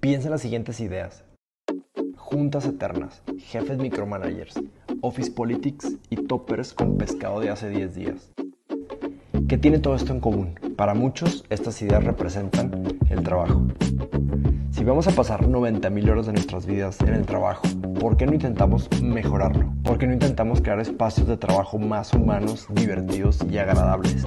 Piensa en las siguientes ideas. Juntas eternas, jefes micromanagers, office politics y toppers con pescado de hace 10 días. ¿Qué tiene todo esto en común? Para muchos, estas ideas representan el trabajo. Si vamos a pasar 90.000 horas de nuestras vidas en el trabajo, ¿por qué no intentamos mejorarlo? ¿Por qué no intentamos crear espacios de trabajo más humanos, divertidos y agradables?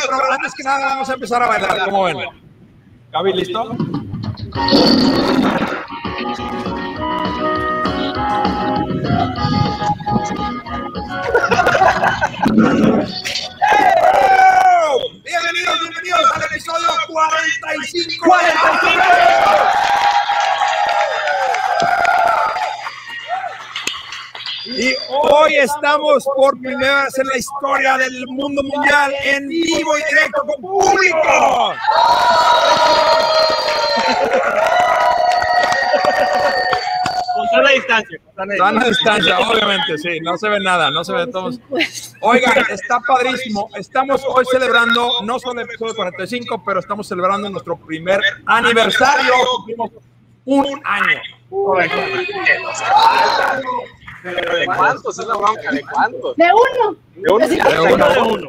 Pero antes que nada, vamos a empezar a bailar. ¿Cómo ven? Gaby, ¿listo? Bienvenidos, bienvenidos al episodio 45. 45. Y hoy estamos por primera vez en la historia del mundo mundial en vivo y directo con público. Con sana distancia. Con sana distancia. Obviamente, sí, no se ve nada, no se ve todos. Oigan, está padrísimo. Estamos hoy celebrando, no solo el episodio 45, pero estamos celebrando nuestro primer aniversario. Un año. Pero ¿de cuántos? Es la bronca, ¿de cuántos? De uno. De uno. De uno. De uno.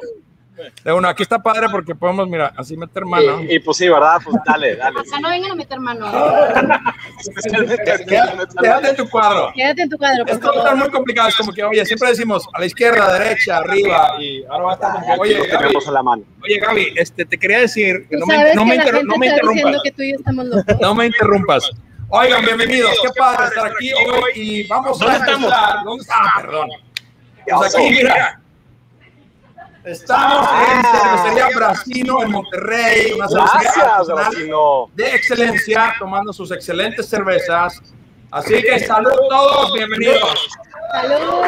De uno, aquí está padre porque podemos, mira, así meter mano. Y, y pues sí, ¿verdad? Pues dale, dale. Acá no vengan a meter mano. Quédate en tu cuadro. Quédate en tu cuadro, Esto va a estar favor. muy complicado, es como que, oye, siempre decimos a la izquierda, derecha, arriba, y ahora va a estar como que, oye, Gaby, la mano. oye, Gaby, este, te quería decir que no me, no que me, interrumpas. No me interrumpas. Oigan, bienvenidos. Qué padre estar aquí hoy y vamos ¿Dónde a estamos? empezar. ¿Dónde está? Ah, perdón. Pues aquí, mira. Estamos en Cervecería Brasino en Monterrey, una cervecería Gracias, artesanal Brasino. de excelencia, tomando sus excelentes cervezas. Así que salud a todos, bienvenidos. ¡Salud!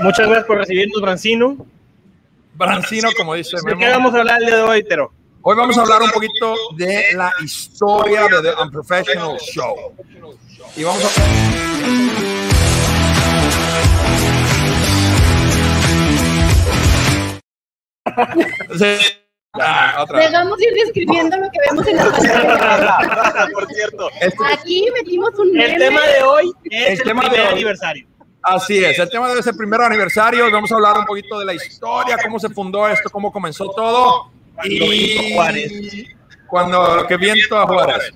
Muchas gracias por recibirnos, Brancino. Brancino, como dice ¿De qué vamos a hablar el día de hoy, Tero? Hoy vamos a hablar un poquito de la historia de The Unprofessional Show. Y vamos a... Sí. Ah, otra. Les vamos a ir describiendo lo que vemos en la pantalla. Por cierto. Este- Aquí metimos un El meme. tema de hoy es El el, primer hoy. aniversario. Así es, el tema de ese primer aniversario, vamos a hablar un poquito de la historia, cómo se fundó esto, cómo comenzó todo. Y Juárez. Cuando que viento a Juárez.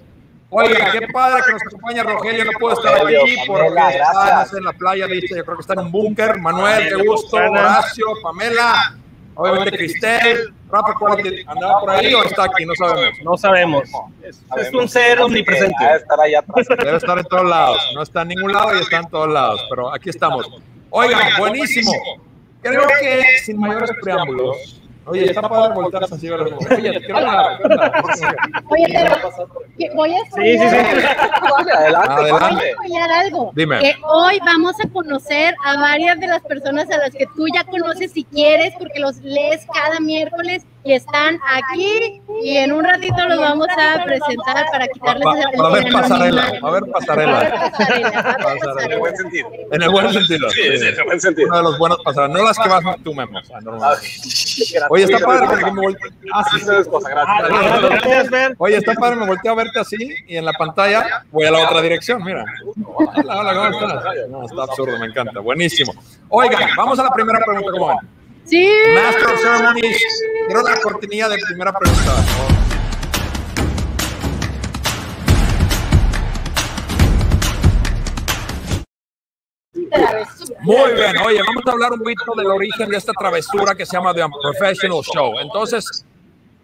Oiga, qué padre que nos acompaña Rogelio, no puedo estar aquí porque está sé, en la playa, dice, yo creo que está en un búnker. Manuel, qué gusto. Horacio, Pamela, obviamente Cristel, Rafa, ¿cuál- ¿andaba por ahí o está aquí? No sabemos. No sabemos. Es, un ser omnipresente. Ah, estar allá atrás. Debe estar en todos lados. No está en ningún lado y está en todos lados. Pero aquí estamos. Oigan, buenísimo. Creo que sin mayores preámbulos. Oye, está padre voltearse así. ¿verdad? Oye, te quiero hablar. Oye, pero voy a Sí, sí, sí. Dale, adelante. Voy a Adelante. algo. Dime. Que hoy vamos a conocer a varias de las personas a las que tú ya conoces si quieres, porque los lees cada miércoles y están aquí. Y en un ratito los vamos a presentar para quitarles el- va a haber el pasarela. Va a haber Va a haber pasarela. pasarela, va a haber Pasarela. En el buen sentido. En el buen sentido. Sí, sí, en el buen sentido. Uno de los buenos pasarelas. No las que vas tú, Memo. Oye, está padre porque me volteo. Ah, sí, gracias. Fer. Oye, está padre, me volteo a verte así y en la pantalla voy a la otra dirección, mira. Hola, hola, ¿cómo estás? No, está absurdo, me encanta, buenísimo. Oigan, vamos a la primera pregunta, ¿cómo ven? Sí. Master of Ceremonies, quiero la cortinilla de primera pregunta. Muy bien, oye, vamos a hablar un poquito del origen de esta travesura que se llama The Unprofessional Show. Entonces,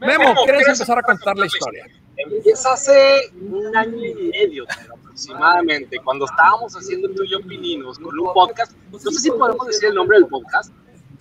Memo, ¿quieres empezar a contar la historia? Empieza hace un año y medio aproximadamente, cuando estábamos haciendo tú y yo pininos con un podcast. No sé si podemos decir el nombre del podcast.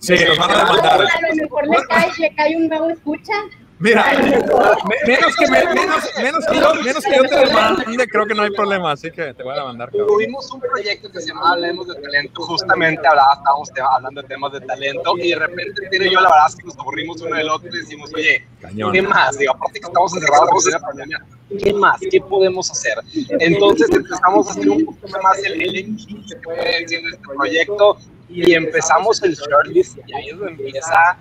Sí, nos van a demandar. A lo mejor le cae, le cae un nuevo escucha. Mira, me- menos que, me- menos, menos que yo, menos que yo te demande, creo que no hay problema, así que te voy a demandar. Tuvimos un proyecto que se llamaba Hablemos de Talento, justamente hablaba, estábamos hablando de temas de talento y de repente Tino y yo la verdad es que nos aburrimos uno del otro y decimos, oye, Cañón. ¿qué más? Digo, aparte que estamos encerrados por la pandemia, ¿qué más? ¿Qué podemos hacer? Entonces empezamos a hacer un poquito más el, el que fue haciendo este proyecto y empezamos el shortlist y ahí es donde empieza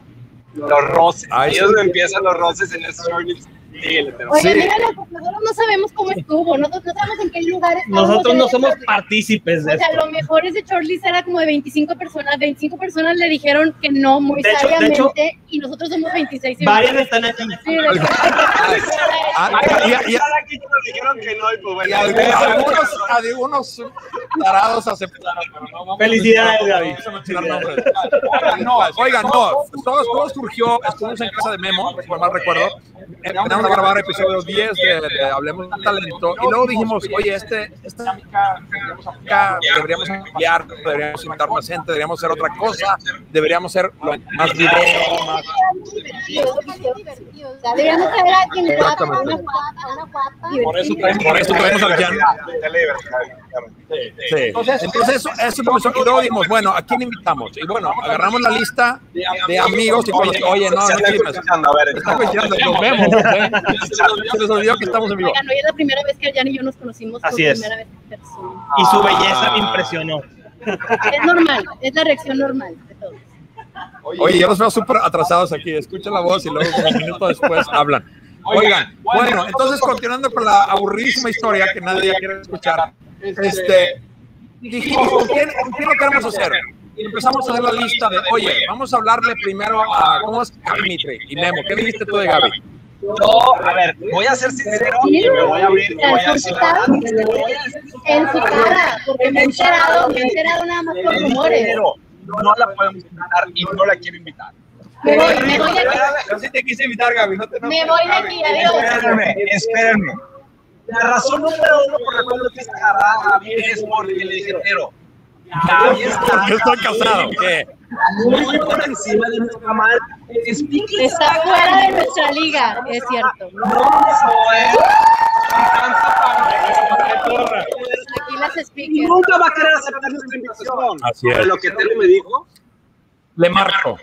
los roces, ahí es donde empiezan los roces en ese shortlist. Oye, Sí. mira, nosotros no sabemos cómo estuvo, nosotros no sabemos en qué lugar Nosotros no somos partícipes de O sea, esto. lo mejor ese shortlist era como de 25 personas, 25 personas le dijeron que no muy De hecho- de sabiamente hecho, y nosotros somos 26. y- Varias están aquí. Sí, Ah, y- dijeron que no pues bueno. algunos, algunos tarados aceptaron. Felicidades, Gaby. no. Oigan, no. Todo, todo surgió, estuvimos en casa de Memo, si mal recuerdo. Empezamos a grabar episodio 10 de, de Hablemos de Talento y luego dijimos, oye, este, esta dinámica deberíamos cambiar, deberíamos invitar más gente, deberíamos hacer otra cosa, deberíamos ser lo más video, más O sea, deberíamos traer a alguien guapo, Exactamente. una guapa, una guapa. Por eso traemos, por eso traemos al Jan. Sí. Entonces, eso, eso comenzó. Y luego dijimos, bueno, ¿a quién invitamos? Y bueno, agarramos la lista de amigos y cuando, oye, no, no chismes. Está cuestionando, nos vemos. ¿eh? Se les olvidó que estamos en vivo. Oigan, hoy es la primera vez que Jan y yo nos conocimos por Así es. primera vez en persona. Y su belleza me impresionó. Es normal, es la reacción normal de todos. Oye, yo los veo súper atrasados aquí. Escuchan la voz y luego un minuto después hablan. Oigan, bueno, entonces continuando con la aburridísima historia que nadie quiere escuchar, este, dijimos, ¿con quién, con quién lo queremos hacer? Y empezamos a hacer la lista de, oye, vamos a hablarle primero a, ¿cómo es? Gaby Mitre y Memo. ¿Qué dijiste tú de Gaby? Yo, a ver, voy a ser sincero y me voy a abrir y voy a decir la verdad. Voy a decir En su cara, porque me he enterado, me he enterado nada más por rumores. Pero no la podemos invitar y no la quiero invitar. Me voy, me voy de aquí. Yo sí te quise invitar, Gaby, no te Me voy de aquí, adiós. Espérenme, espérenme. La razón número uno por la cual no quise agarrar a Gaby es porque le dije, pero Gaby está Porque estoy casado. ¿Qué? muy por encima de nuestra. Speaking Está fuera de nuestra liga, es cierto. no es tanta Aquí las y speakers. nunca va a querer aceptar nuestra invitación. Así es. Pero lo que Telo me dijo, Le marco.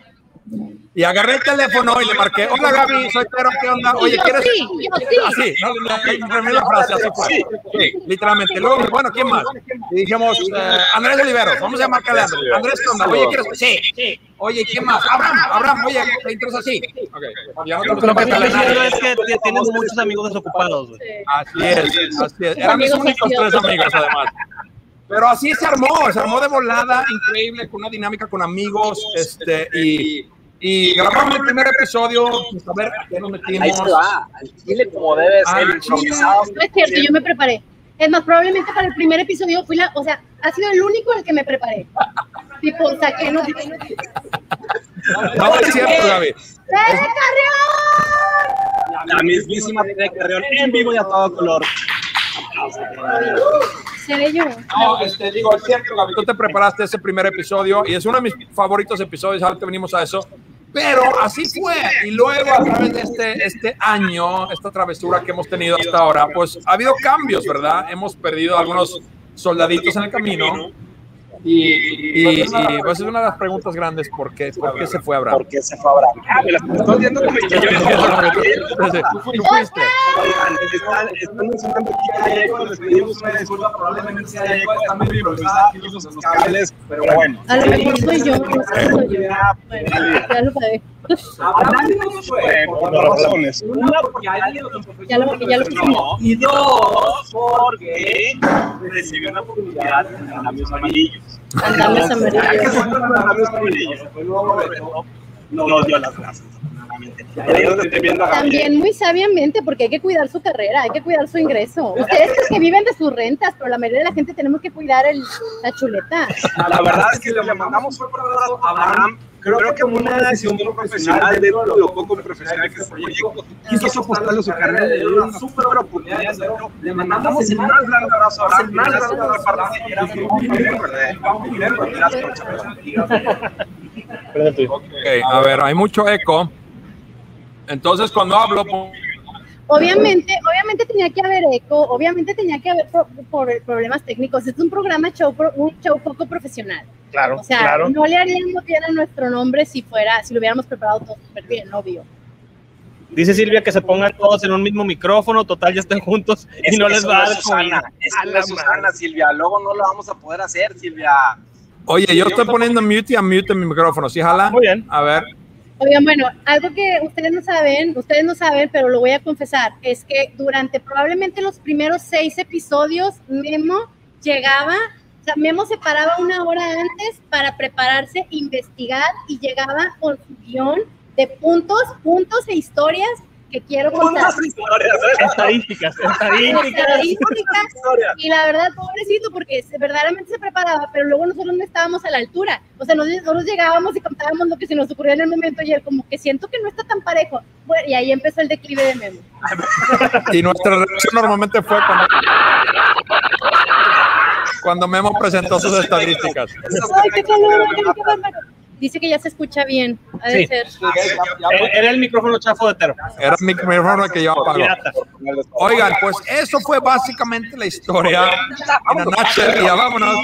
Y agarré el teléfono y le marqué, hola Gaby, soy Pedro, ¿qué onda? Oye, yo ¿quieres...? sí, yo sí. Así, no, la frase, así fue. Sí, literalmente. Luego, bueno, ¿quién más? Y dijimos, eh, Andrés Olivero, vamos a marcarle a Andrés. Andrés, ¿qué onda? Oye, ¿quieres...? Sí, sí. Oye, ¿quién más? Abraham, Abraham, oye, ¿te interesa así? Ok. Ya no te Lo que es que tienes muchos amigos desocupados. Así es, así es. Eran mis únicos tres amigos, además. Pero así se armó, se armó de volada, increíble, con una dinámica con amigos, este, y, y grabamos el primer episodio, pues, a ver qué nos metimos. ahí se va, al chile como debe Ah, ser, Chile. improvisado. No es cierto, yo me preparé. Es más, probablemente para el primer episodio fui la, o sea, ha sido el único el que me preparé. Tipo, saqué no. No, es cierto, Gaby. ¡Tere Carrión! La mismísima Tere Carreón en vivo y a todo color. Seré yo. No, este, digo, es cierto, Gaby, tú te preparaste ese primer episodio y es uno de mis favoritos episodios, ahora que venimos a eso. Pero así fue. Y luego, a través de este, este año, esta travesura que hemos tenido hasta ahora, pues ha habido cambios, ¿verdad? Hemos perdido algunos soldaditos en el camino. Y, y, y, pues es una de las preguntas grandes, ¿por qué, por qué se fue Abraham? ¿Por qué se fue Abraham? Ah, me la estoy viendo como que yo Tú fuiste. Están, están mencionando aquí a Eco, les pedimos una disculpa, probablemente sea Eco, está muy improvisada aquí los cables, pero bueno. A lo mejor soy yo, ya lo pagué. Eh, por dos razones. Una, porque alguien lo Ya lo, ya lo. Y dos, porque recibió una oportunidad en Andamios Amarillos. Amarillos. Dio las gracias. También muy sabiamente, porque hay que cuidar su carrera, hay que cuidar su ingreso. Ustedes que viven de sus rentas, pero la mayoría de la gente tenemos que cuidar el, la chuleta. La verdad es que le mandamos un abrazo a Abraham. Creo que una decisión muy profesional dentro de lo poco profesional que es el proyecto. Quiso apostarle a su carrera, le dio una súper oportunidad de hacerlo. Le mandamos el más grande abrazo a más grande abrazo. Ok, a ver, hay mucho eco. Entonces, cuando hablo, pues, Obviamente, obviamente tenía que haber eco, obviamente tenía que haber pro- por- problemas técnicos. Es un programa show, un show poco profesional. Claro, O sea, claro. no le haríamos bien a nuestro nombre si fuera, si lo hubiéramos preparado todo súper bien, obvio. Dice Silvia que se pongan todos en un mismo micrófono, total, ya estén juntos y no les va a dar Susana. Es A la Susana, Silvia. Luego no lo vamos a poder hacer, Silvia. oye, yo estoy poniendo mute y a mute en mi micrófono, ¿sí, jala? Muy bien. A ver, Oigan, bueno, algo que ustedes no saben, ustedes no saben, pero lo voy a confesar, es que durante probablemente los primeros seis episodios, Memo llegaba, o sea, Memo se paraba una hora antes para prepararse, investigar y llegaba con su guion de puntos, puntos e historias que quiero contar. Historias. Estadísticas, estadísticas. Estadísticas, y la verdad, pobrecito, porque verdaderamente se preparaba, pero luego nosotros no estábamos a la altura. O sea, nos- nosotros llegábamos y contábamos lo que se nos ocurrió en el momento y él como que siento que no está tan parejo. Bueno, y ahí empezó el declive de Memo. y nuestra reacción normalmente fue cuando, cuando Memo presentó sus estadísticas. ¡Ay, qué calor! qué bárbaro! Dice que ya se escucha bien. Ha de Sí. ser. Eh, Era el micrófono chafo de Tero. Era mi micrófono el que yo apago. Oigan, pues eso fue básicamente la historia. En ya vámonos,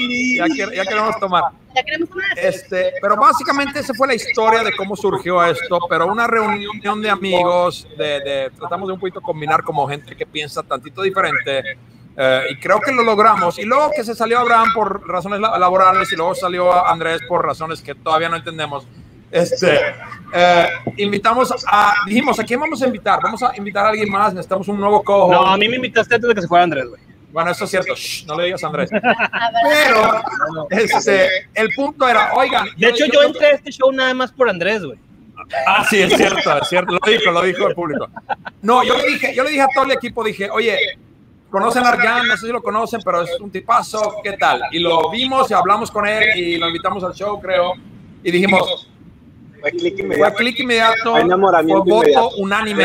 ya, ya queremos tomar. Ya queremos tomar. Este, pero básicamente esa fue la historia de cómo surgió esto, pero una reunión de amigos, de, de- tratamos de un poquito combinar como gente que piensa tantito diferente, eh, y creo que lo logramos. Y luego que se salió Abraham por razones la- laborales y luego salió Andrés por razones que todavía no entendemos. Este, eh, invitamos a, dijimos, ¿a quién vamos a invitar? Vamos a invitar a alguien más, necesitamos un nuevo cojo. No, a mí me invitaste antes de que se fuera Andrés, güey. Bueno, eso es cierto, Shh, no le digas a Andrés. Pero, este, el punto era, oigan. De hecho, yo entré a este show nada más por Andrés, güey. Ah, sí, es cierto, es cierto, lo dijo, lo dijo el público. No, yo le dije, yo le dije a todo el equipo, dije, oye, conocen a Arjan, no sé si lo conocen, pero es un tipazo, ¿qué tal? Y lo vimos y hablamos con él y lo invitamos al show, creo, y dijimos, Fue clic fue inmediato. clic inmediato, Fue enamoramiento fue voto inmediato. unánime.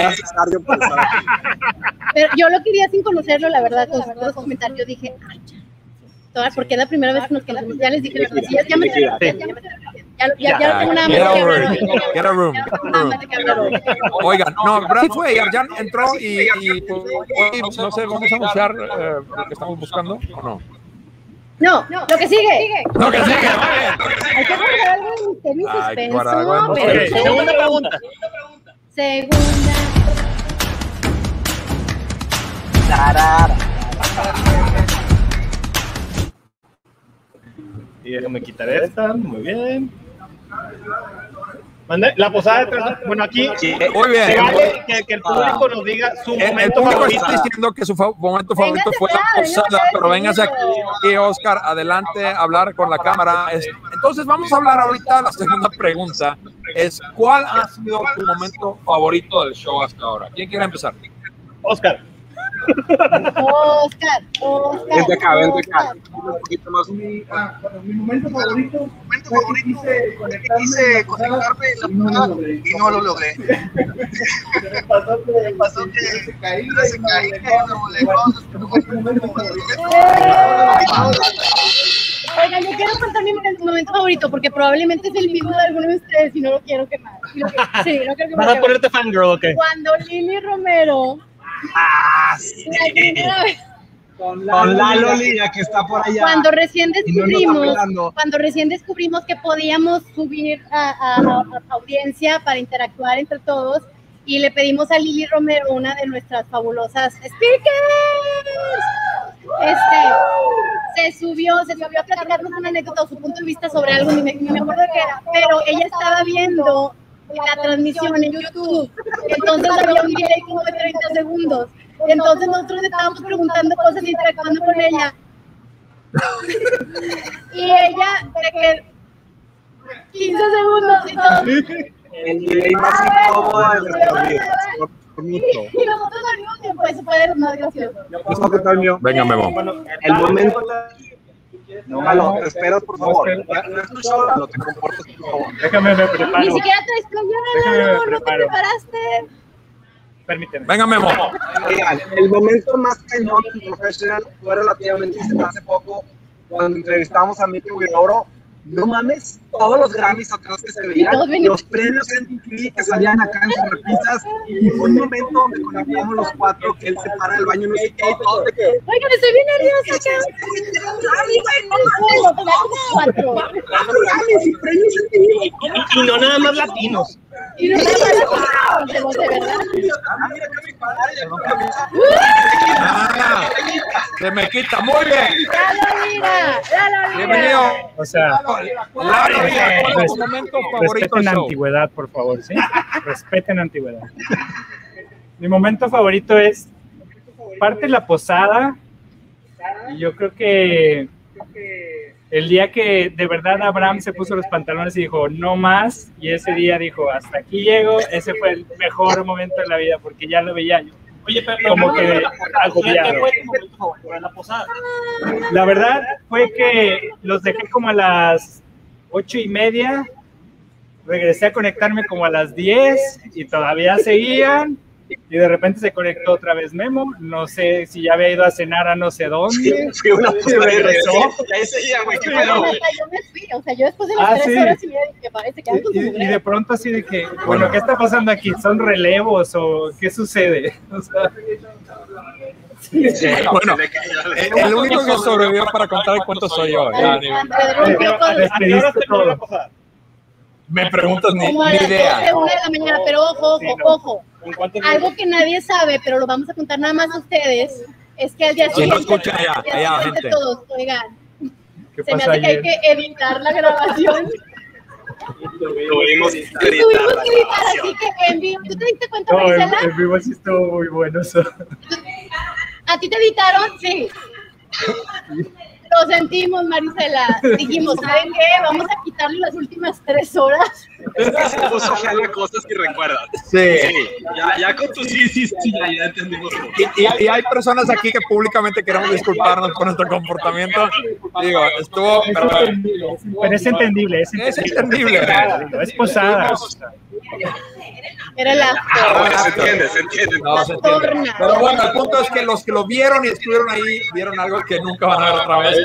Pero yo lo quería sin conocerlo, la verdad, con todos los comentarios. Yo dije, ay, ya. Toda- porque es la primera vez que nos conocemos. Ya les dije, la verdad, ya, ya me. Ya, ya, ya, ya, ya no tengo más Get get a room, Ya no. Oigan, no, Brad fue, Arjan entró y, y, pues, hoy, no sé, vamos a anunciar eh, lo que estamos buscando, ¿o no? No, lo que sigue. No, que sigue, Hay que guardar algo de misterio y suspenso. pero- segunda pregunta. Segunda. Tarara. Y déjame quitar esta, muy bien. Mande- La posada de tres- Bueno, aquí Muy bien. se vale que, que el público nos diga su El, el momento público favorito. está diciendo que su fa- momento favorito Véngase fue la posada, pero véngase aquí. Oscar, adelante, a hablar con la cámara. Es- Entonces vamos a hablar ahorita, la segunda pregunta es, ¿cuál ha sido tu momento favorito del show hasta ahora? ¿Quién quiere empezar? Oscar, Oscar, Oscar. Vente acá, vente acá. Un poquito más. Ah, bueno, mi momento favorito, momento fue que favorito quise conectarme en la la y no lo logré. y no lo logré. Me pasó que, Me pasó que se no mi momento favorito. Oigan, yo quiero contar mi momento- momento favorito porque probablemente es el mismo de alguno de ustedes y no lo quiero quemar. Sí, no quiero que me ¿vas a ponerte fangirl o qué? Cuando Lili Romero, Ah, sí. la primera vez, Con la Lolilla que está por allá. cuando recién no descubrimos, cuando recién descubrimos que podíamos subir a, a- a- a audiencia para interactuar entre todos y le pedimos a Lili Romero, una de nuestras fabulosas speakers, este, se subió, se subió a platicarnos una anécdota o su punto de vista sobre algo, ni me, ni me acuerdo qué era, pero ella estaba viendo la transmisión en YouTube, entonces había un delay como de 30 segundos, entonces nosotros le estábamos preguntando cosas, interactuando con ella, y ella, de que 15 segundos y todo. el delay más incómodo de. Y nosotros al mismo tiempo, eso fue más gracioso. Venga, Memo. El momento. No, Lalo, te esperas, por favor. No es tu show, Lalo, te comportas, por favor. Déjame me Ni preparo. siquiera traes playera, Lalo, no te preparaste. Permíteme. Venga, Memo. El momento más cañón profesional fue relativamente hace poco, cuando entrevistamos a Mickey Oro. No mames, todos los Grammys atrás que se veían, los premios en TV que salían acá en sus repisas, y fue un momento donde conectamos los cuatro, que él se para del baño, no sé qué, y todos de que, Oigan, estoy bien nerviosa acá. Cuatro. "Cuatro Grammys y premios en TV, güey". Y, y no nada más latinos. Se me quita. Muy bien. Bienvenido. O sea, Lalo, Lira, ¿cuál es tu Res- momento favorito respeten la antigüedad, por favor, ¿sí? Respeten la antigüedad. Mi momento favorito es parte la posada. Y yo creo que el día que de verdad Abraham se puso los pantalones y dijo, no más, y ese día dijo, hasta aquí llego, ese fue el mejor momento de la vida, porque ya lo veía yo. Oye, pero como que agobiado. La verdad fue que los dejé como a las ocho y media, regresé a conectarme como a las 10 y todavía seguían. Y de repente se conectó otra vez Memo. No sé si ya había ido a cenar a no sé dónde. Fui a una y regresó. regresé. Y ahí seguía, güey, qué Pero pedo, güey. neta, yo me fui, o sea, yo después de las Ah, tres sí. horas y media dije, parece que algo Y, se y de pronto así de que, bueno, Bueno. ¿qué está pasando aquí? ¿Son relevos o qué sucede? O sea, Bueno, el, el único que sobrevivió para contar el cuento soy yo. todo. Me preguntas ni, Como a ni las idea. 12, una de la mañana, pero ojo, ojo, Sí, no. ojo. ¿En cuántos Algo que nadie sabe, pero lo vamos a contar nada más a ustedes, es que al día Sí, siguiente... allá, al día allá, siguiente gente. todos, oigan, ¿Qué se me hace que hay ayer? que editar la grabación. Tuvimos que Tuvimos que editar, así que en vivo. ¿Tú te diste cuenta, No, en, Marisela? en vivo sí estuvo muy bueno eso. ¿A ti te editaron? Sí. Lo sentimos, Marisela. Dijimos, ¿saben qué? Vamos a quitarle las últimas tres horas. Es que se puso genial cosas que recuerdas. Sí. Sí, ya, ya con tu sí, sí, sí, ya, ya entendimos. Y, y- y hay personas aquí que públicamente queremos disculparnos por nuestro comportamiento. Digo, estuvo. Es pero- entendible, es- pero es entendible, es Es entendible. entendible. Es posada. Era la Ah, bueno, se entiende, se entiende. No, se entiende. Pero bueno, el punto es que los que lo vieron y estuvieron ahí vieron algo que nunca van a ver otra vez.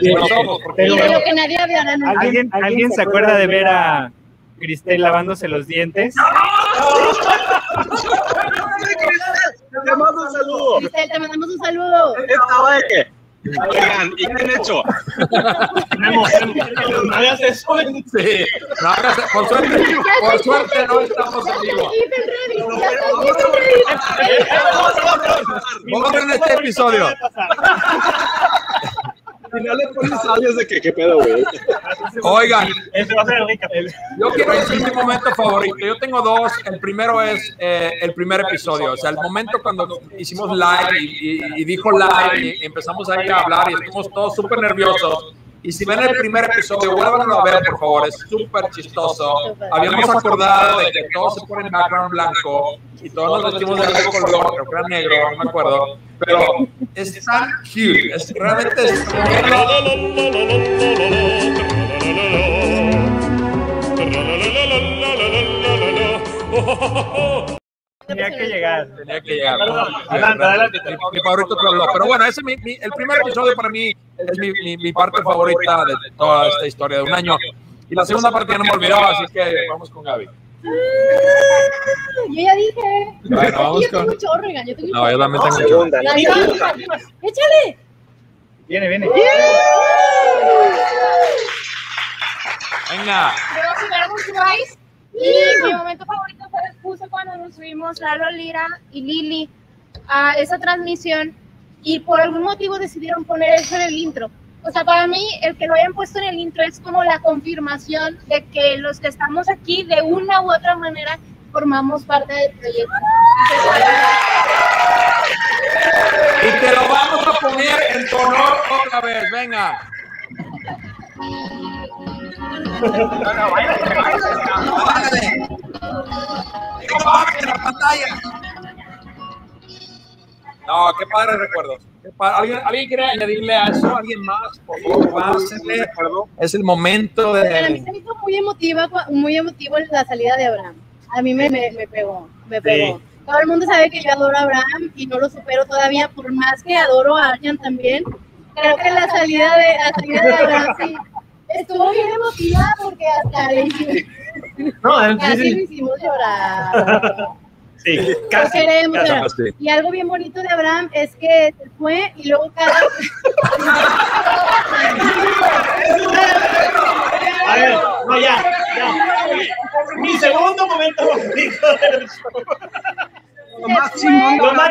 Porque Y de lo que nadie nunca. ¿Alguien, ¿Alguien se acuerda de ver a Cristel lavándose los dientes? Te mando un saludo. Cristel, te mandamos un saludo. Estaba de que. Oigan, ¿y qué han hecho? No hagas eso. Sí, no, hagas- por suerte, por suerte no estamos en vivo. It ready. Borren este episodio. Al final le pones de que, ¿qué pedo, güey? Oigan, Ese va a ser el recap. yo quiero decir mi momento favorito. Yo tengo dos. El primero es eh, el primer episodio. O sea, el momento cuando hicimos live y, y- y dijo live y empezamos ahí a hablar y estuvimos todos súper nerviosos. Y si ven el primer episodio, vuélvanlo a ver, por favor. Es súper chistoso. Habíamos acordado de que todos se ponen background blanco y todos nos vestimos de algún color, creo que era negro, no me acuerdo. Pero es tan cute. Es, realmente es Tenía que llegar. Tenía que llegar. Adelante, adelante. Mi, mi favorito. Pero bueno, ese mi- mi- el primer episodio para mí es mi, mi, mi parte favorita de toda esta historia de un año. Y la segunda parte ya no me olvidaba, así que vamos con Gaby. Yo ya dije. Bueno, vamos yo tengo con- yo tengo un No, yo también tengo mucho. Segunda. Dale, Échale. Viene, viene. Venga. Luego subieron Twice y mi momento favorito justo cuando nos subimos Lalo Lira y Lili a esa transmisión y por algún motivo decidieron poner eso en el intro. O sea, para mí el que lo hayan puesto en el intro es como la confirmación de que los que estamos aquí de una u otra manera formamos parte del proyecto. Y te lo vamos a poner en tu honor otra vez. Venga. Digo, "Papi, en la pantalla. No, qué padre. Qué padre. ¿Alguien, ¿Alguien quiere añadirle a eso? ¿Alguien más? Por favor. Es el momento Para mí de. se me hizo muy emotiva, muy emotivo la salida de Abraham. A mí me, me, me pegó, me pegó. Todo el mundo sabe que yo adoro a Abraham y no lo supero todavía, por más que adoro a Arjan también. Creo que la salida de, la salida de Abraham sí, estuvo bien emotiva porque hasta le hicimos, No, sí, casi sí, lo hicimos llorar. sí, casi. queremos, casi. pero- Sí. Y algo bien bonito de Abraham es que se fue y luego cada... A ver, no, ya, ya. Mi segundo momento favorito del show. Lo más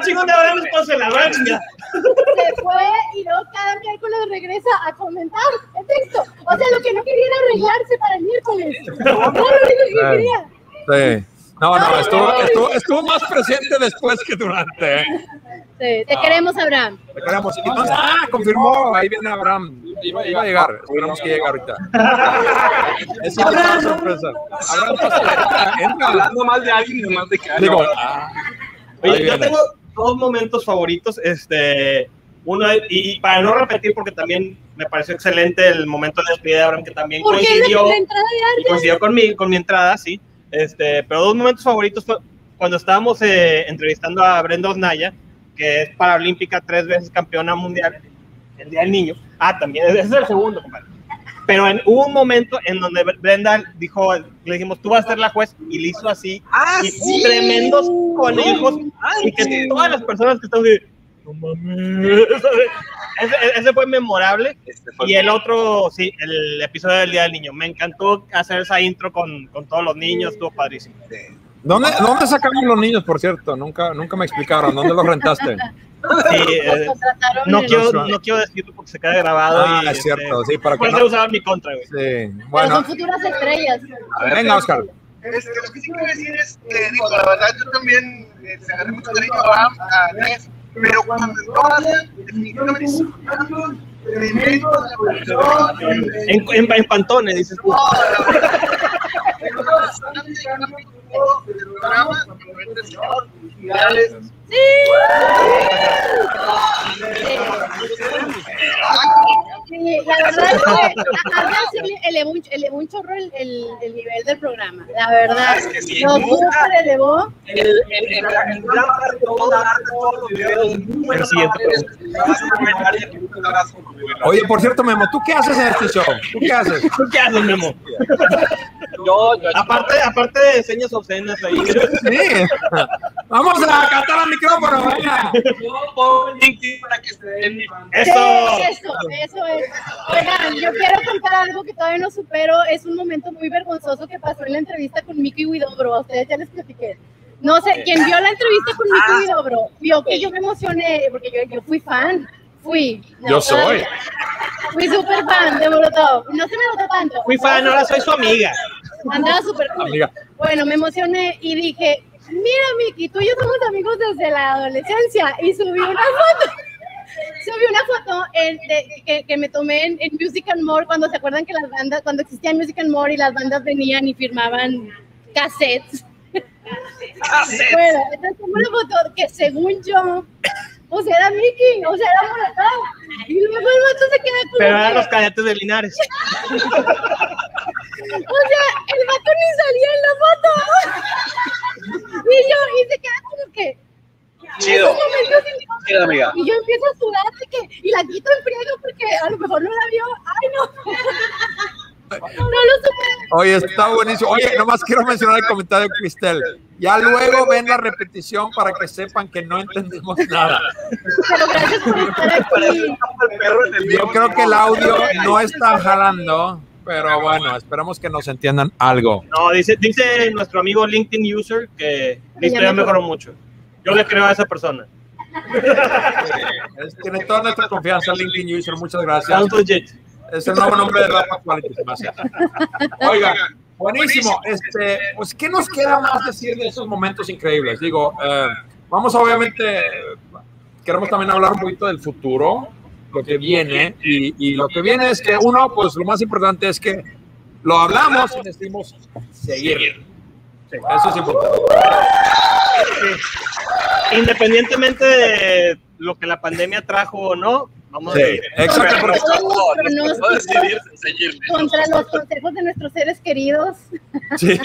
chingón. De ahora es cuando se la rancha. Se fue y luego cada miércoles regresa a comentar el texto. O sea, lo que no quería era arreglarse para el miércoles. Era lo único que quería. Sí. No, no, estuvo, estuvo, estuvo más presente después que durante. ¿eh? Sí, te queremos, Abraham. Te queremos. Entonces, ah, confirmó. Ahí viene Abraham. Iba, iba a llegar. Esperamos que llegue ahorita. Es una sorpresa. Abraham, pasa. Entra. Hablando más de alguien y más de que Digo, ah, Oye, yo tengo dos momentos favoritos. Este, uno, y, para no repetir, porque también me pareció excelente el momento de despedida de Abraham, que también la, coincidió, la de coincidió con, mi, con mi entrada, sí. Este, pero dos momentos favoritos fue cuando estábamos eh, entrevistando a Brenda Osnaya, que es paralímpica, tres veces campeona mundial, el Día del Niño. Ah, también, ese es el segundo, compadre. Pero en, hubo un momento en donde Brenda dijo, le dijimos, tú vas a ser la juez, y le hizo así, Ah, y sí. tremendos conejos, y que todas las personas que están así, no mames, ese, ese fue memorable. Este fue- Y el otro, sí, el episodio del Día del Niño. Me encantó hacer esa intro con, con todos los niños, estuvo padrísimo. ¿Dónde, ¿Dónde sacamos los niños, por cierto? Nunca, nunca me explicaron. ¿Dónde los rentaste? Sí, eh, no, quiero, no quiero decirlo porque se queda grabado. Ah, y, es este, cierto. Sí, para que no- en mi contra, güey. Sí. Pero Bueno, son futuras estrellas. venga, Oscar. Este, lo que sí quiero decir es que, digo, la verdad, yo también eh, se agarré mucho cariño a Abraham, a Nes, pero cuando entró a hacer, definitivamente es. En, en, en Pantone, dices tú. Bastante programa, señor. Sí, la verdad es que a Arjan sí le elevó, un- elevó un chorro el, el, el nivel del programa. La verdad, Es que sí, lo nunca- super elevó. El, el, el, en gran parte, todo el arte, todos los videos, muy buenos El siguiente Oye, por cierto, Memo, ¿tú qué haces en este show? ¿Tú qué haces? ¿Tú qué haces, Memo? Yo, Aparte, aparte de señas obscenas ahí. Sí. Vamos a cantar al micrófono, venga. yo pongo el link para que se den mi Eso. Eso, eso es. Oigan, yo quiero contar algo que todavía no supero. Es un momento muy vergonzoso que pasó en la entrevista con Miki Widobro. A ustedes ya les platiqué. No sé, quien vio la entrevista con Miki Widobro vio que yo me emocioné porque yo, yo fui fan. Fui. No, Yo soy. Fui súper fan de Molotov. No se me notó tanto. Fui fan, ahora soy su amiga. Andaba súper cool. Amiga. Bueno, me emocioné y dije, mira Miki, tú y yo somos amigos desde la adolescencia y subí una foto. Subí una foto en- de- que, que me tomé en, en Music and More cuando se acuerdan que las bandas, cuando existía Music and More y las bandas venían y firmaban cassettes. Bueno, entonces tomé una foto que según yo, pues era Mickey, o sea, era Molotov. Y luego el vato se queda como Pero eran los cadetes de Linares. o sea, el vato ni salía en la foto. Y yo, y se queda como que. Chido. Chido, amiga. Y yo empiezo a sudar de que, y la quito en friega porque a lo mejor no la vio. Ay, no. No lo supe. Oye, está buenísimo. Oye, nomás quiero mencionar el comentario de Cristel. Ya luego ven la repetición para que sepan que no entendemos nada. Pero gracias por estar aquí. Yo creo que el audio no está jalando, pero bueno, esperamos que nos entiendan algo. No, dice, dice nuestro amigo LinkedIn User que la historia mejoró. mucho. Yo le creo a esa persona. Es- Tiene toda nuestra confianza, LinkedIn User. Muchas gracias. Es el nuevo nombre de Rafa Quality. se me hace. Oiga, buenísimo. Este, pues, ¿qué nos queda más decir de esos momentos increíbles? Digo, eh, vamos obviamente, queremos también hablar un poquito del futuro, lo que viene, y, y lo que viene es que uno, pues lo más importante es que lo hablamos y decimos seguir. Eso es importante. Independientemente de lo que la pandemia trajo o no, vamos Sí, a seguir. exacto, porque- contra los consejos de nuestros seres queridos. Sí,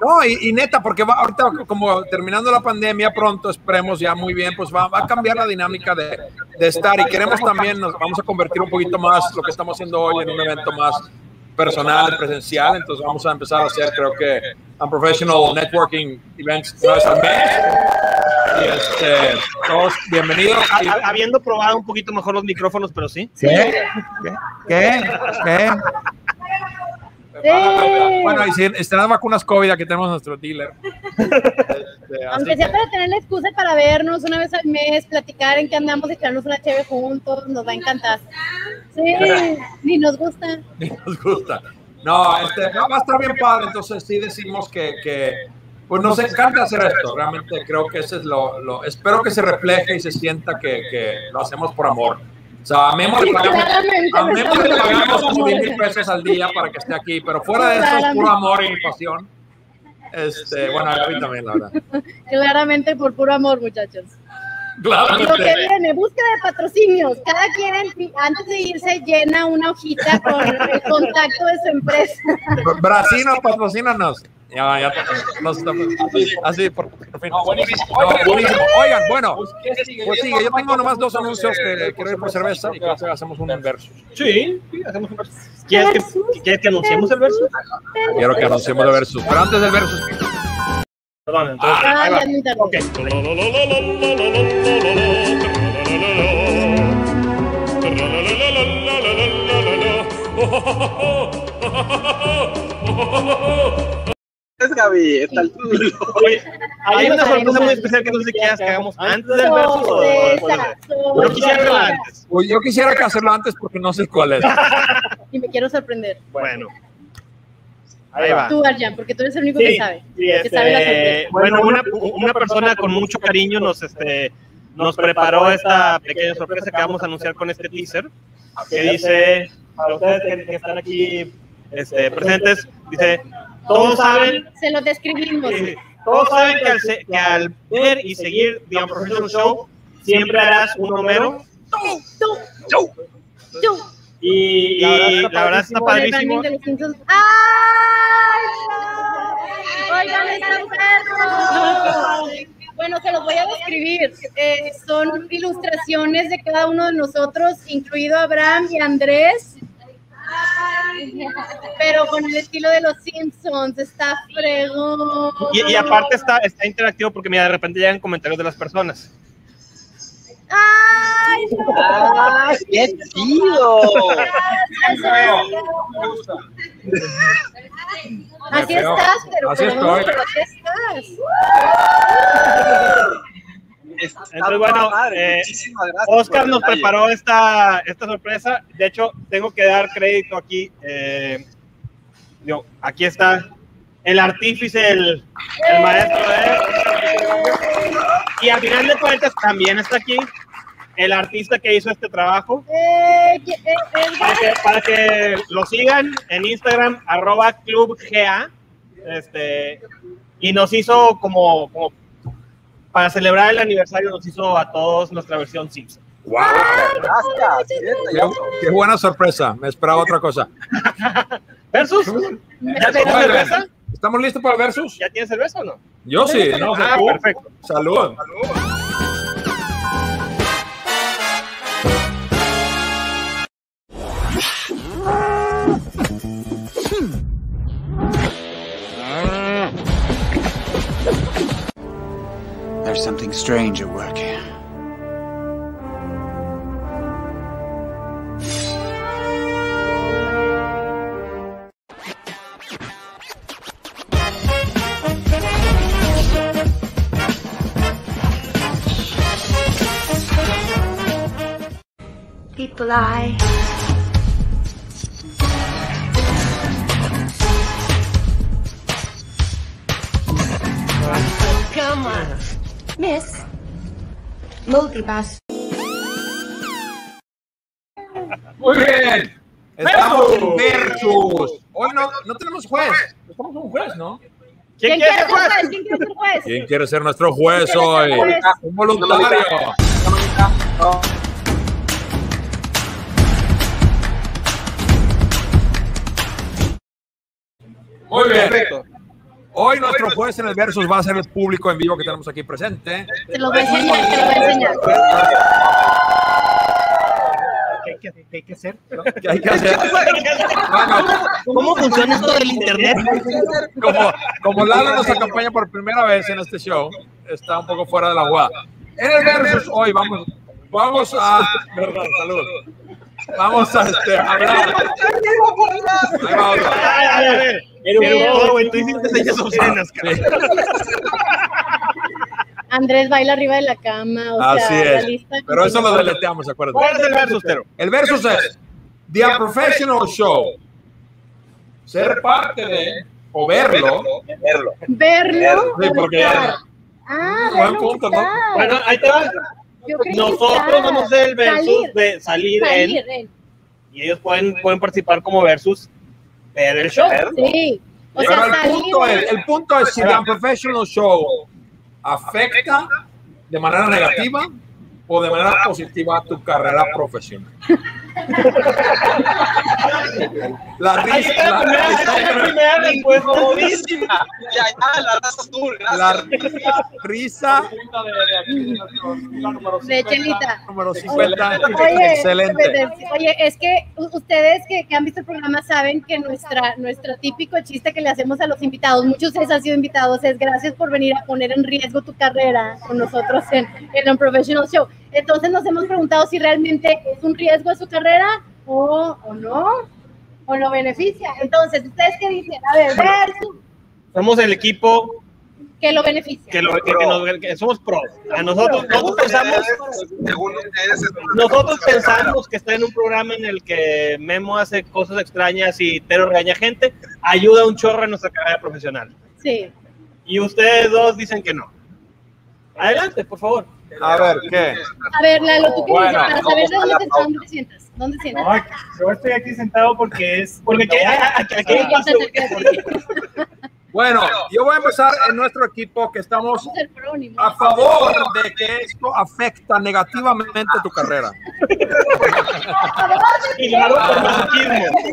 no, y, y neta, porque va, ahorita como terminando la pandemia pronto, esperemos ya muy bien, pues va, va a cambiar la dinámica de, de estar y queremos también, nos vamos a convertir un poquito más lo que estamos haciendo hoy en un evento más personal, presencial, entonces vamos a empezar a hacer, creo que, unprofessional networking events una vez al mes. Y este, todos bienvenidos. Ha- ha- Habiendo probado un poquito mejor los micrófonos, pero sí. ¿Qué? ¿Qué? ¿Qué? Sí. Bueno, y si están las vacunas COVID, aquí tenemos nuestro dealer. Este, Aunque sea que- para tener la excusa para vernos una vez al mes, platicar en qué andamos, echarnos una chévere juntos, nos va a encantar. Sí, ni nos gusta. ni nos gusta. No, este, va va a estar bien padre, entonces sí decimos que, que, pues nos encanta hacer esto, realmente creo que ese es lo, lo espero que se refleje y se sienta que, que lo hacemos por amor. O sea, a Memo le pagamos, a Memo le pagamos como 10 amor. mil pesos al día para que esté aquí, pero fuera de eso es puro amor y pasión. Este, bueno, a Gaby también, la verdad. Claramente por puro amor, muchachos. Claramente. Lo que viene, búsqueda de patrocinios. Cada quien antes de irse llena una hojita con el contacto de su empresa. Brasino, patrocínanos. Ya, ya, nos estamos- así, así, por, por fin. No, buenísimo. Oigan, bueno, pues sigue. Yo tengo nomás dos anuncios que quiero ir por cerveza y que hacemos un versus. Sí, sí, hacemos un versus. ¿Quieres que, ¿quieres que anunciemos el versus? Quiero que anunciemos el versus. Pero antes del versus, Perdón, entonces. Ah, ya va. es muy tarde. Es Gaby, está el Oye, hay una sorpresa muy especial que no sé si quieras que hagamos antes del versus o después del versus. Yo quisiera hacerla antes. Yo quisiera que hacerlo antes porque no sé cuál es. Y me quiero sorprender. Bueno. Ahí va. Tú, Arjan, porque tú eres el único Sí, que sabe. sí, que sabe la este, bueno, una, una persona con mucho cariño nos, este, nos preparó esta pequeña sorpresa que vamos a anunciar con este teaser, que dice, para ustedes que, que están aquí este, presentes, dice, todos saben, Se lo describimos. todos saben que al, que al ver y seguir The Unprofessional Show, siempre harás un Homero, Tú, tú. y, y la verdad está padrísimo. branding ¡Oigan, están perros! Bueno, se los voy a describir. Eh, son ilustraciones de cada uno de nosotros, incluido Abraham y Andrés. Pero con el estilo de los Simpsons, está fregón. Y, y aparte está, está interactivo porque mira, de repente llegan comentarios de las personas. ¡Ay, no! ¡Ah, qué chido! Así estás, pero, Así pero, estoy. estás. Está Entonces, bueno, eh, Muchísimas gracias por Oscar nos preparó esta, esta sorpresa. De hecho, tengo que dar crédito aquí. eh, digo, aquí está el artífice, el, el maestro de Y al final de cuentas, también está aquí el artista que hizo este trabajo. Eh, eh, eh, Para que, para que lo sigan en Instagram, arroba clubga. Este, y nos hizo como, como para celebrar el aniversario, nos hizo a todos nuestra versión Simpson. ¡Wow! Gracias. qué Qué, buena sorpresa. Me esperaba otra cosa. ¿Versus? ¿Ya tienes cerveza? ¿Estamos listos para el versus? ¿Ya tienes cerveza o no? Yo sí. No, Ah, perfecto. Salud. Something strange at work here. People lie. Miss. Multipass. Muy bien. Estamos en versus. Hoy no, no tenemos juez. Estamos un juez, ¿no? ¿Quién quiere ser juez? ¿Quién quiere ser juez? ¿Quién quiere ser nuestro juez ¿Quién quiere ser hoy? juez? Un voluntario. Muy bien. Hoy nuestro juez en el Versus va a ser el público en vivo que tenemos aquí presente. Te lo voy a enseñar, te lo voy a enseñar. ¿Qué hay que, qué hay que hacer? ¿Qué hay que hacer? ¿Cómo funciona esto del internet? Como, como Lalo nos acompaña por primera vez en este show, está un poco fuera de la jugada. En el Versus hoy vamos, vamos a... Perdón, salud. Vamos a este, hablar. Ahí va otro. Pero, güey, tú hiciste señas obscenas. Andrés baila arriba de la cama, o Así sea, la es. lista Pero eso lo deleteamos, acuérdate. ¿Cuál es el versus, Tero? El versus es The Professional Show. Ser parte de, o verlo. Verlo. Verlo. Sí, porque ya- Ah, Buen punto, ¿no? Bueno, ahí te va. Nosotros vamos a hacer el versus Salir, de salir, salir, en, en. y ellos pueden, pueden participar como versus ver el show. Sí. O Pero sea, el punto, es, el punto es si The Professional Show afecta de manera negativa o de manera positiva tu carrera profesional. La Ahí risa, está la primera, está la primera respuesta. Incomodísima. Ya, ya, la raza tú, la risa De Chelita. número 50. Oye, Excelente. oye, es que ustedes que, que han visto el programa saben que nuestra, nuestro típico chiste que le hacemos a los invitados, muchos de ustedes han sido invitados, es gracias por venir a poner en riesgo tu carrera con nosotros en, en un professional show. Entonces nos hemos preguntado si realmente es un riesgo a su carrera o, o no, o lo beneficia. Entonces, ¿ustedes qué dicen? A ver, versus, Somos el equipo que lo beneficia. que, lo, que, que nos- que somos pros. A nosotros, nosotros pensamos, Según ustedes, es nosotros pensamos que está en un programa en el que Memo hace cosas extrañas y Tero regaña gente, ayuda un chorro en nuestra carrera profesional. Sí. Y ustedes dos dicen que no. Adelante, por favor. A ver, ¿qué? A ver, Lalo, ¿tú qué Bueno, dices? Para saber de dónde la te, pausa. dónde te sientas. ¿Dónde te sientas? No, yo estoy aquí sentado porque es. Porque aquí, aquí- aquí hay paso. Bueno, yo voy a empezar en nuestro equipo que estamos a favor de que esto afecta negativamente tu carrera.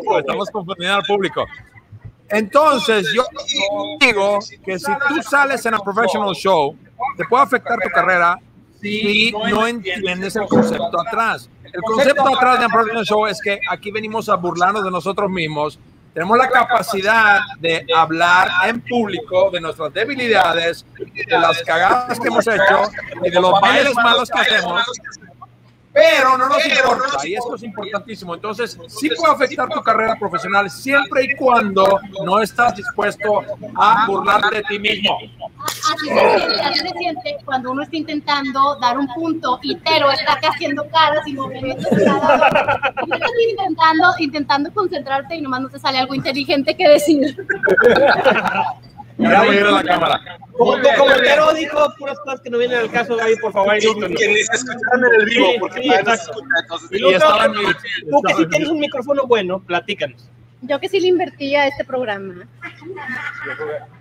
Pues estamos confundiendo al público. Entonces, yo digo que si tú sales en a professional show, te puede afectar tu carrera si no entiendes el concepto atrás. El concepto atrás de un professional show es que aquí venimos a burlarnos de nosotros mismos. Tenemos la capacidad de hablar en público de nuestras debilidades, de las cagadas que hemos hecho y de los bailes malos que hacemos. Pero no nos importa, y esto es importantísimo. Entonces, sí puede afectar tu carrera profesional siempre y cuando no estás dispuesto a burlarte de ti mismo. Así se siente, así se siente cuando uno está intentando dar un punto y Tero está acá haciendo caras y movimientos. cada- Y tú estás intentando, intentando concentrarte y nomás no te sale algo inteligente que decir. Ya voy a ir a la cámara. Como, como el Tero dijo puras cosas que no vienen al caso, Gaby, por favor, quien dice escucharme en el vivo, porque sí, escucha, Y Tú que sí en tienes un micrófono bueno, platícanos. Yo que sí le invertía a este programa.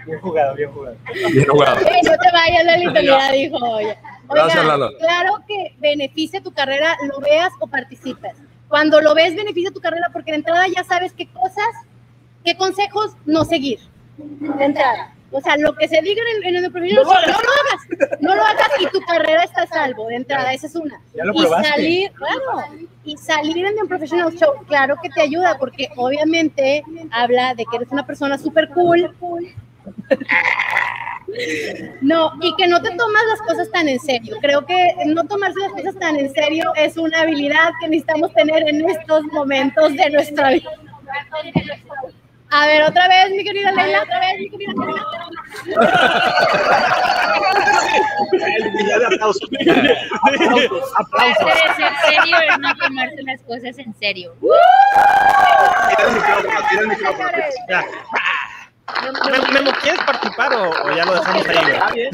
Bien jugado, bien jugado. Bien jugado. No te vayas, Lalito, ya dijo. Oye. Gracias, Oiga, Lalo. claro que beneficia tu carrera, lo veas o participes. Cuando lo ves, beneficia tu carrera porque de entrada ya sabes qué cosas, qué consejos no seguir. De entrada. O sea, lo que se diga en el, profesional, No lo no lo hagas. No lo hagas y tu carrera está a salvo. De entrada, esa es una. Ya lo y probaste. salir, claro, y salir en un professional show, claro que te ayuda porque obviamente habla de que eres una persona súper cool. No, y que no te tomas las cosas tan en serio. Creo que no tomarse las cosas tan en serio es una habilidad que necesitamos tener en estos momentos de nuestra vida. A ver, otra vez, mi querida Leila, otra vez, mi querida Leila. El de aplausos. Aplausos. Parte de ser serio es no tomarse las cosas en serio. Tira el micrófono, tira el micrófono. Ya. Memo, Memo, ¿quieres participar o, o ya lo dejamos ahí?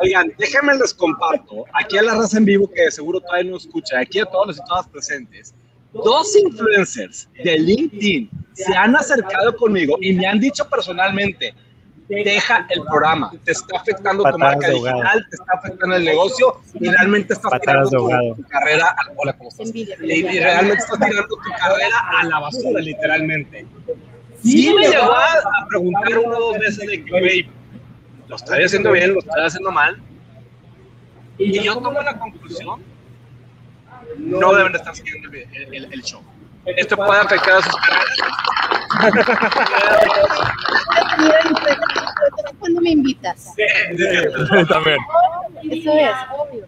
Oigan, déjenme les comparto. Aquí a la raza en vivo que seguro todavía no escucha, aquí a todos los y todas presentes. Dos influencers de LinkedIn se han acercado conmigo y me han dicho personalmente, deja el programa. Te está afectando tu Patadas marca de ahogado. digital, te está afectando el negocio y realmente estás Patadas tirando tu, tu carrera. a- Hola, ¿cómo estás? Y, y realmente estás tirando tu carrera a la basura, literalmente. Sí me llegó a, preguntar una o dos veces de que, lo estoy haciendo bien, lo estoy haciendo mal. Y yo tomo la conclusión, no deben de estar siguiendo el, el- el show. Esto puede afectar a sus cuando me invitas. carreras. También. Eso es, obvio.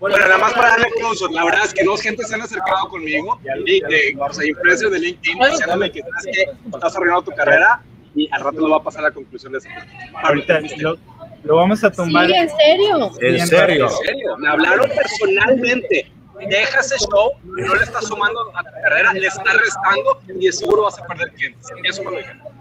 Bueno, nada más para darle close, la verdad es que dos gente se han acercado conmigo, y de, o sea, influencers de LinkedIn, diciéndome que sabes que estás arruinando tu carrera y al rato lo va a pasar la conclusión de eso. Ahorita lo, lo vamos a tumbar. Sí, en serio. En serio. En serio, me hablaron personalmente. Deja ese show, no le estás sumando a tu carrera, le estás restando y de seguro vas a perder clientes. Eso me lo.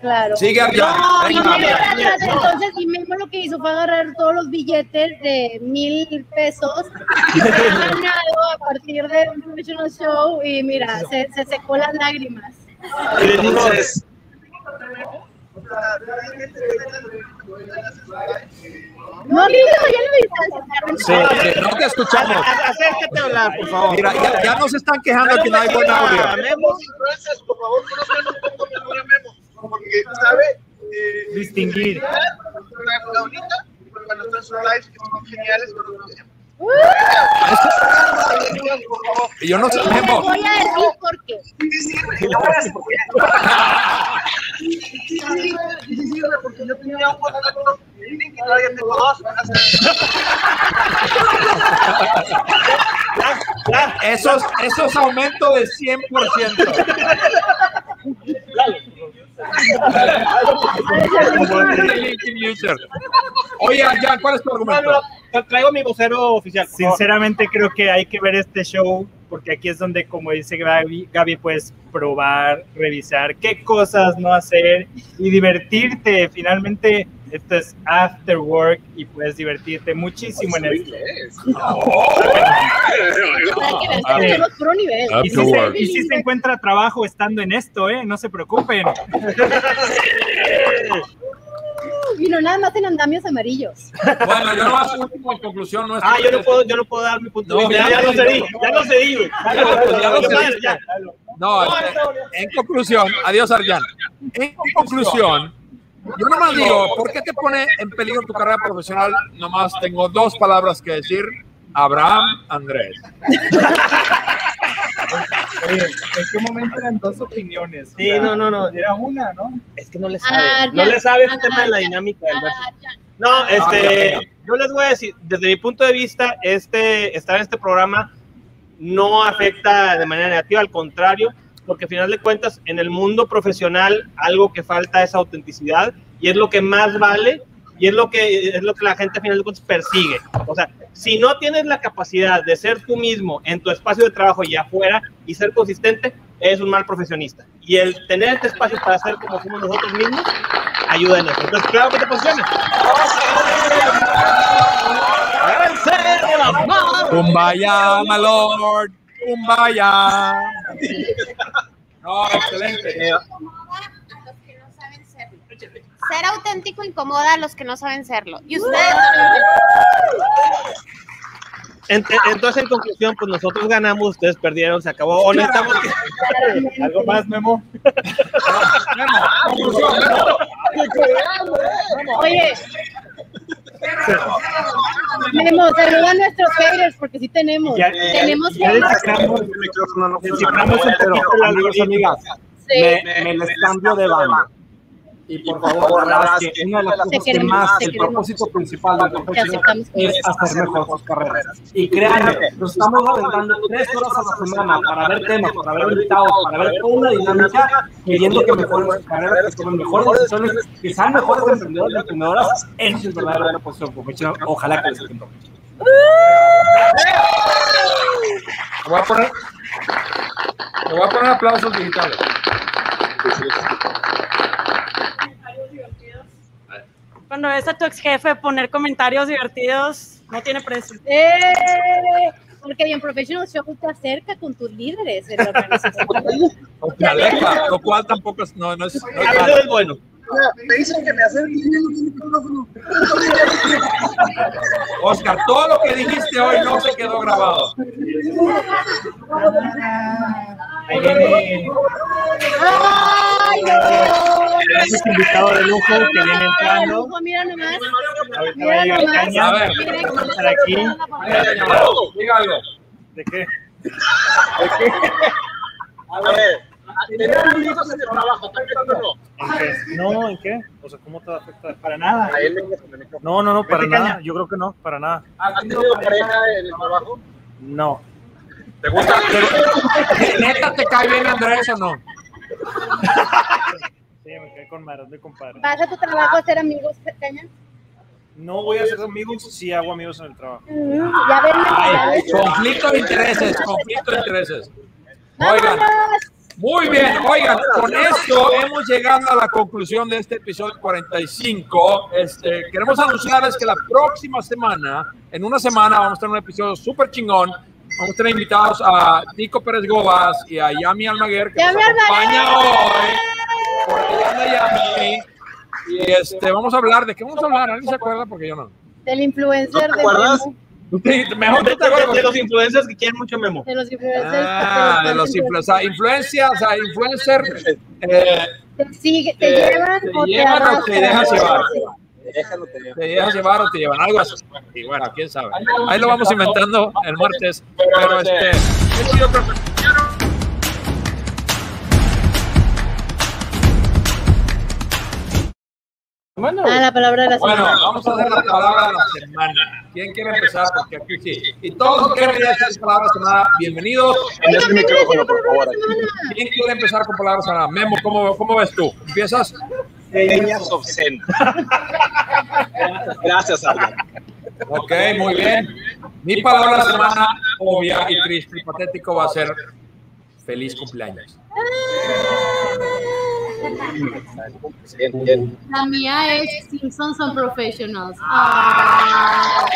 Claro. Sigue. No, y Memo, entonces, y Memo lo que hizo fue agarrar todos los billetes de mil pesos que ganado a partir del Professional Show y mira, se, se secó las lágrimas. Entonces, No, dilo, ya lo Sí, sí, no te escuchamos. Acércate a hablar, por favor. Mira, ya, ya nos están quejando que no hay buen audio. Influencers, por favor, conozcan un poco mejor a Memo, porque sabe eh, Distinguir. una bonita, cuando están sus lives que son geniales, cuando los Y Yo no Memo. voy a decir por qué. Porque yo tenía un contacto en LinkedIn y todavía tengo dos. Esos, esos aumentos de 100%. LinkedIn user. Oye, Arjan, ¿cuál es tu argumento? Tra- Traigo mi vocero oficial. Sinceramente creo que hay que ver este show porque aquí es donde, como dice Gaby, Gaby, puedes probar, revisar qué cosas no hacer y divertirte. Finalmente, esto es after work y puedes divertirte muchísimo en. Y si, se, y si se encuentra trabajo estando en esto, ¿eh? No se preocupen. Y no nada más en andamios amarillos. Bueno, yo no en conclusión. No es Ah, yo no puedo, yo no puedo dar mi punto de No, vista. ya Ya, lo lo cedí, ya lo cedí, güey. No, en, en conclusión, adiós Arjan. En conclusión, yo nomás digo, ¿por qué te pone en peligro tu carrera profesional? Nomás tengo dos palabras que decir. Abraham Andrés. Oye, ¿en qué momento eran dos opiniones? Sí, no, no, no. Era una, ¿no? Es que no le Ah, sabe. No ya. le sabe ese Ah, tema de la dinámica del Ah, verso. No, Ah, ya, este, ya. yo les voy a decir, desde mi punto de vista, este, estar en este programa no afecta de manera negativa, al contrario, porque al final de cuentas, en el mundo profesional, algo que falta es autenticidad y es lo que más vale y es lo que, es lo que la gente al final de cuentas persigue. O sea, si no tienes la capacidad de ser tú mismo en tu espacio de trabajo y afuera y ser consistente, eres un mal profesionista. Y el tener este espacio para ser como somos nosotros mismos, ayuda en eso. Entonces, claro que te posiciones. Kumbaya, my lord. Kumbaya. No, excelente. Ser auténtico incomoda a los que no saben serlo. Y ustedes Ent- Entonces, en conclusión, pues nosotros ganamos, ustedes perdieron, se acabó. O necesitamos que- ¿Algo más, Memo? Memo, conclusión, Memo. Oye. Memo, saluda a nuestros haters porque sí tenemos. Ya- tenemos ya haters. desciframos, el micrófono no amigas, Sí. me, me les cambio de banda. Y por favor, la verdad es que una de las cosas que queremos, más, te el queremos. propósito principal del profesional es hacer mejor sus carreras. Y créanme, nos estamos aventando tres horas a la semana para ver temas, para ver invitados, para ver toda una dinámica, queriendo que mejoren sus carreras, que tomen mejores decisiones, que sean mejores emprendedores y emprendedoras. Esa es el verdadero propósito profesional. Ojalá que les. Te voy a poner, voy a poner aplausos digitales. Cuando ves a tu ex jefe poner comentarios divertidos, no tiene precio. ¡Eh! Porque bien Professional Show te acerca con tus líderes de la organización. Te aleja, lo cual tampoco es, no, no es, no bueno. Me dicen que me micrófono. Oscar, todo lo que dijiste hoy no se quedó grabado. Ahí viene ¡Ay, no! Invitado de lujo que viene entrando. Mira nomás. Mira nomás. A ver. Estar aquí. Diga algo. ¿De qué? A ver, tenemos minutos en el trabajo, ¿también o no? ¿En qué? No, ¿en qué? O sea, ¿cómo te va a afectar? Para nada. Le. No, no, no, para nada. Yo creo que no, para nada. ¿Has tenido pareja en el trabajo? No. ¿Te gusta? ¿Neta te cae bien Andrés o no? Sí, me quedé con Mara, de compadre. ¿Vas a tu trabajo a hacer amigos, Caña? No voy a hacer amigos, sí hago amigos en el trabajo. Mm, Ya ven, Ay, conflicto de intereses, conflicto de intereses. Oigan, muy bien, oigan, con esto hemos llegado a la conclusión de este episodio 45. Este, queremos anunciarles que la próxima semana, en una semana, vamos a tener un episodio súper chingón. Vamos a tener invitados a Tico Pérez Gobas y a Yami Almaguer, que nos Yami acompaña hoy. Por ahí anda Yami. Y este, vamos a hablar, ¿de qué vamos a hablar? ¿Alguien se acuerda? Porque yo no. Del influencer de acuerdas? Memo. Sí, Mejor De, te acuerdas. de los influencers que quieren mucho Memo. De los influencers. Ah, de los influencers, influencias, o sea, influencer, eh, Te, sigue, te, te, llevan te o te llevan o te dejas llevar. Te dejas llevar o te llevan, algo así. Y bueno, quién sabe. Ahí lo vamos inventando el martes. Pero este, Ah, la palabra de la Bueno, semana. vamos a hacer la palabra de la semana. ¿Quién quiere empezar? Porque aquí sí. Y todos los que a hacer palabra de la semana, bienvenidos. En este micrófono, por favor. ¿Quién quiere empezar con palabras de la semana? Memo, ¿cómo, cómo ves tú? ¿Empiezas? Señas obscenas. Gracias, Arda. Ok, muy bien. Mi palabra de la semana, obvia y triste y patético, va a ser feliz cumpleaños. Bien, bien. La mía es Simpsons son professionals. Ah.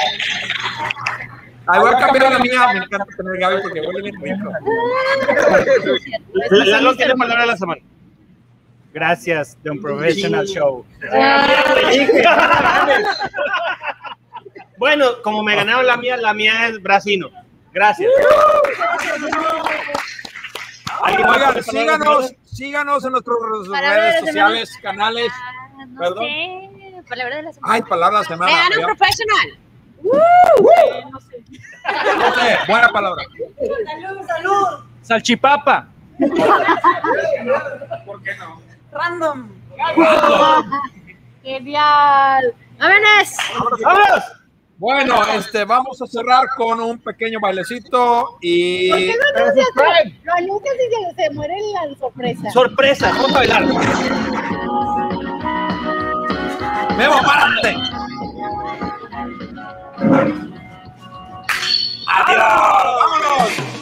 Ay, voy a cambiar la mía. Me encanta tener Gaby porque huele bien rico. Lalo tiene palabra de la semana. Gracias, The Unprofessional Show. Bueno, como me ganaron la mía, la mía es Brasino. Gracias. ¿Alguien más Oigan, tiene palabra de la síganos, síganos en nuestras redes sociales, canales. Ah, No Perdón. sé. Palabra de la semana. Ay, palabra de la semana. Me gana un profesional. No sé, buena palabra. Salud, salud. Salchipapa. Random. ¡Genial! ¡Vámonos! ¡Vámonos! Bueno, este, vamos a cerrar con un pequeño bailecito y. ¿Por qué no anuncias? Lo anuncias y se, se muere la sorpresa. Sorpresa, vamos a bailar. Memo, párate. Adiós, vámonos.